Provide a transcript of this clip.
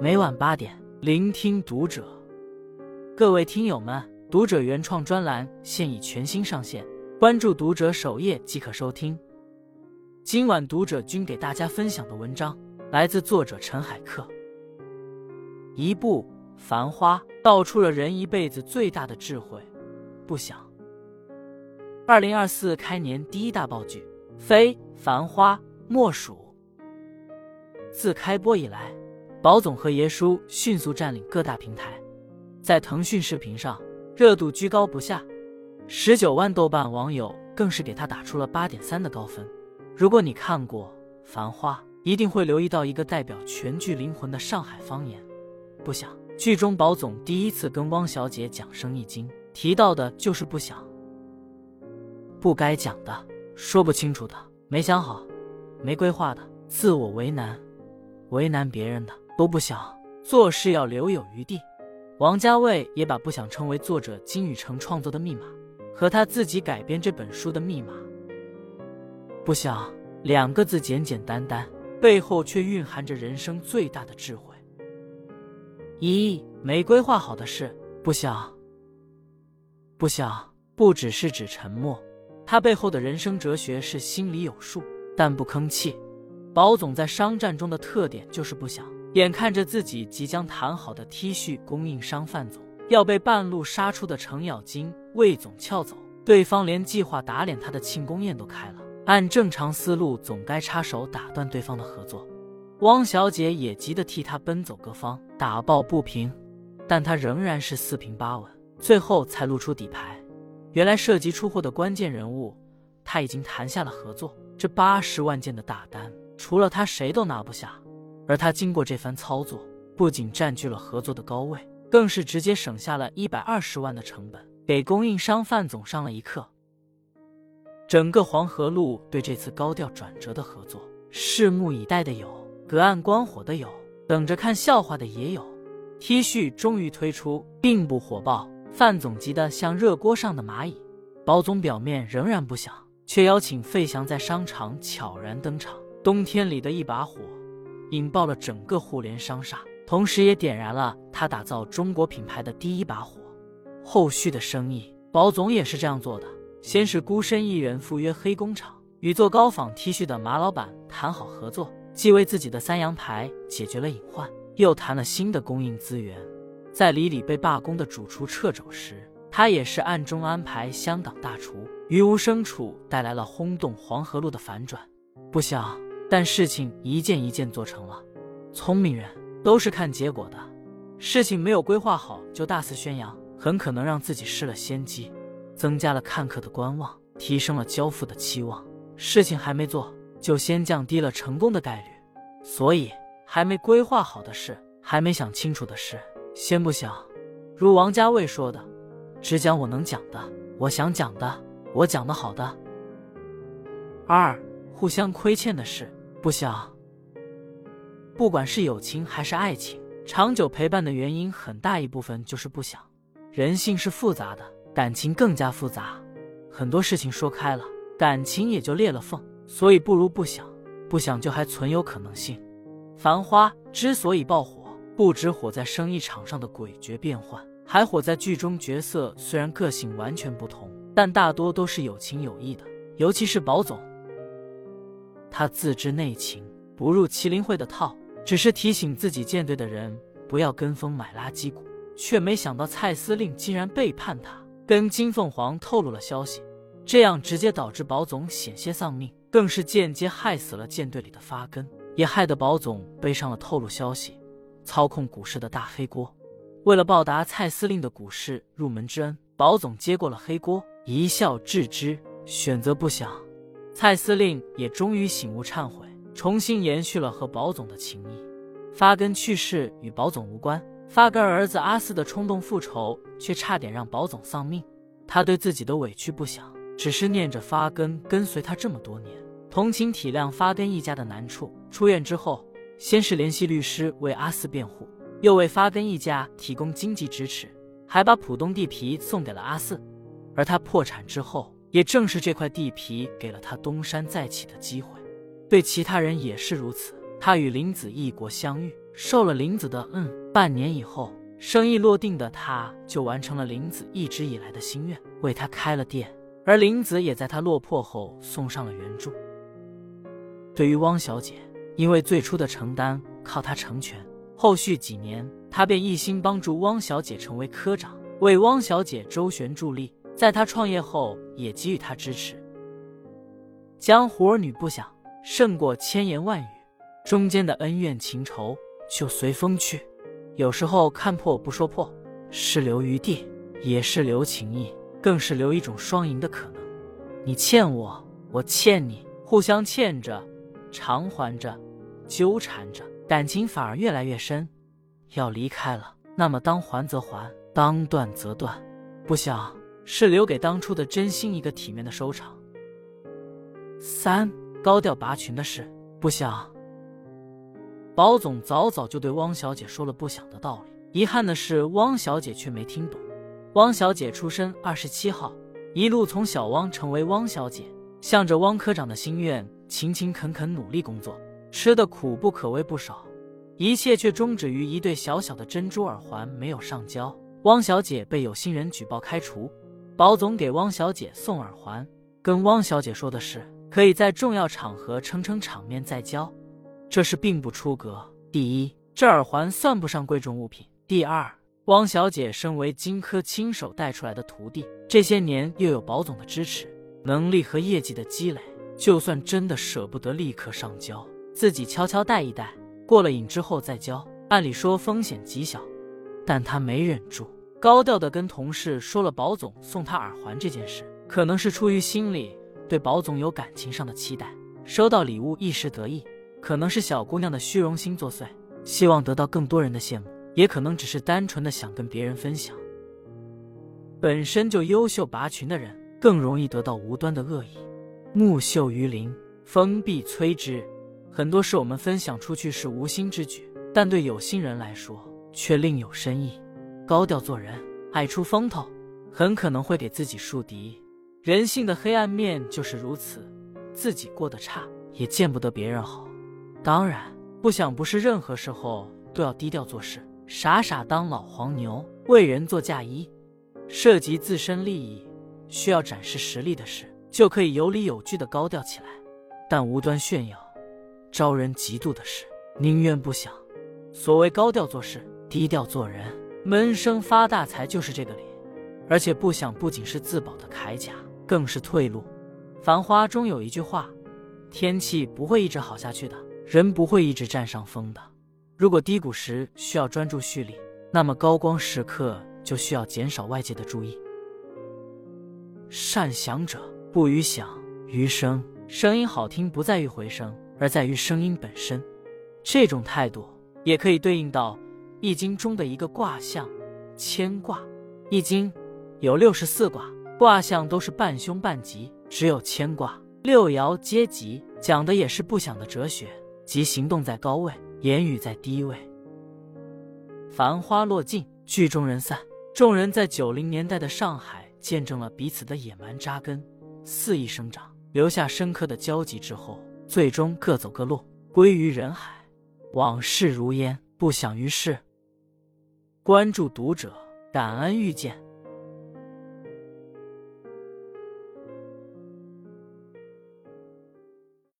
每晚八点，聆听读者。各位听友们，读者原创专栏现已全新上线，关注读者首页即可收听。今晚读者君给大家分享的文章来自作者陈海克。一部《繁花》道出了人一辈子最大的智慧：不想。二零二四开年第一大爆剧，非《繁花》莫属。自开播以来。宝总和爷叔迅速占领各大平台，在腾讯视频上热度居高不下，十九万豆瓣网友更是给他打出了八点三的高分。如果你看过《繁花》，一定会留意到一个代表全剧灵魂的上海方言。不想，剧中宝总第一次跟汪小姐讲生意经，提到的就是不想，不该讲的，说不清楚的，没想好，没规划的，自我为难，为难别人的。都不想做事，要留有余地。王家卫也把“不想”称为作者金宇澄创作的密码，和他自己改编这本书的密码。不想两个字简简单单，背后却蕴含着人生最大的智慧。一没规划好的事，不想。不想不只是指沉默，他背后的人生哲学是心里有数，但不吭气。宝总在商战中的特点就是不想。眼看着自己即将谈好的 T 恤供应商范总要被半路杀出的程咬金魏总撬走，对方连计划打脸他的庆功宴都开了。按正常思路，总该插手打断对方的合作。汪小姐也急得替他奔走各方，打抱不平，但他仍然是四平八稳，最后才露出底牌。原来涉及出货的关键人物，他已经谈下了合作。这八十万件的大单，除了他谁都拿不下。而他经过这番操作，不仅占据了合作的高位，更是直接省下了一百二十万的成本，给供应商范总上了一课。整个黄河路对这次高调转折的合作，拭目以待的有，隔岸观火的有，等着看笑话的也有。T 恤终于推出，并不火爆，范总急得像热锅上的蚂蚁。包总表面仍然不想，却邀请费翔在商场悄然登场。冬天里的一把火。引爆了整个互联商厦，同时也点燃了他打造中国品牌的第一把火。后续的生意，宝总也是这样做的：先是孤身一人赴约黑工厂，与做高仿 T 恤的马老板谈好合作，既为自己的三洋牌解决了隐患，又谈了新的供应资源。在李李被罢工的主厨撤走时，他也是暗中安排香港大厨于无声处带来了轰动黄河路的反转。不想。但事情一件一件做成了，聪明人都是看结果的。事情没有规划好就大肆宣扬，很可能让自己失了先机，增加了看客的观望，提升了交付的期望。事情还没做，就先降低了成功的概率。所以，还没规划好的事，还没想清楚的事，先不想。如王家卫说的：“只讲我能讲的，我想讲的，我讲的好的。”二，互相亏欠的事。不想，不管是友情还是爱情，长久陪伴的原因很大一部分就是不想。人性是复杂的，感情更加复杂。很多事情说开了，感情也就裂了缝。所以不如不想，不想就还存有可能性。繁花之所以爆火，不止火在生意场上的诡谲变幻，还火在剧中角色虽然个性完全不同，但大多都是有情有义的，尤其是宝总。他自知内情，不入麒麟会的套，只是提醒自己舰队的人不要跟风买垃圾股，却没想到蔡司令竟然背叛他，跟金凤凰透露了消息，这样直接导致宝总险些丧命，更是间接害死了舰队里的发根，也害得宝总背上了透露消息、操控股市的大黑锅。为了报答蔡司令的股市入门之恩，宝总接过了黑锅，一笑置之，选择不想。蔡司令也终于醒悟忏悔，重新延续了和宝总的情谊。发根去世与宝总无关，发根儿子阿四的冲动复仇却差点让宝总丧命。他对自己的委屈不想，只是念着发根跟随他这么多年，同情体谅发根一家的难处。出院之后，先是联系律师为阿四辩护，又为发根一家提供经济支持，还把浦东地皮送给了阿四。而他破产之后。也正是这块地皮给了他东山再起的机会。对其他人也是如此。他与林子异国相遇，受了林子的恩。半年以后，生意落定的他就完成了林子一直以来的心愿，为他开了店。而林子也在他落魄后送上了援助。对于汪小姐，因为最初的承担靠他成全，后续几年他便一心帮助汪小姐成为科长，为汪小姐周旋助力。在他创业后，也给予他支持。江湖儿女不想胜过千言万语，中间的恩怨情仇就随风去。有时候看破不说破，是留余地，也是留情谊，更是留一种双赢的可能。你欠我，我欠你，互相欠着。偿还着，纠缠着，感情反而越来越深。要离开了，那么当还则还，当断则断。不想是留给当初的真心一个体面的收场。三高调拔群的事，不想。保总早早就对汪小姐说了不想的道理，遗憾的是汪小姐却没听懂。汪小姐出身二十七号，一路从小汪成为汪小姐，向着汪科长的心愿。勤勤恳恳努力工作，吃的苦不可谓不少，一切却终止于一对小小的珍珠耳环没有上交。汪小姐被有心人举报开除，保总给汪小姐送耳环，跟汪小姐说的是可以在重要场合撑撑场面再交。这事并不出格。第一，这耳环算不上贵重物品；第二，汪小姐身为金科亲手带出来的徒弟，这些年又有保总的支持，能力和业绩的积累。就算真的舍不得立刻上交，自己悄悄带一带，过了瘾之后再交，按理说风险极小，但他没忍住，高调的跟同事说了保总送他耳环这件事，可能是出于心里对保总有感情上的期待，收到礼物一时得意，可能是小姑娘的虚荣心作祟，希望得到更多人的羡慕，也可能只是单纯的想跟别人分享。本身就优秀拔群的人，更容易得到无端的恶意。木秀于林，风必摧之。很多事我们分享出去是无心之举，但对有心人来说却另有深意。高调做人，爱出风头，很可能会给自己树敌。人性的黑暗面就是如此，自己过得差，也见不得别人好。当然，不想不是任何时候都要低调做事，傻傻当老黄牛，为人做嫁衣。涉及自身利益，需要展示实力的事。就可以有理有据的高调起来，但无端炫耀、招人嫉妒的事，宁愿不想。所谓高调做事、低调做人、闷声发大财，就是这个理。而且不想不仅是自保的铠甲，更是退路。繁花中有一句话：天气不会一直好下去的，人不会一直占上风的。如果低谷时需要专注蓄力，那么高光时刻就需要减少外界的注意。善想者。不于想，于声。声音好听不在于回声，而在于声音本身。这种态度也可以对应到《易经》中的一个卦象——牵卦。《易经》有六十四卦，卦象都是半凶半吉，只有牵卦六爻皆吉，讲的也是不祥的哲学，即行动在高位，言语在低位。繁花落尽，剧中人散。众人在九零年代的上海，见证了彼此的野蛮扎根。肆意生长，留下深刻的交集之后，最终各走各路，归于人海。往事如烟，不想于世。关注读者，感恩遇见。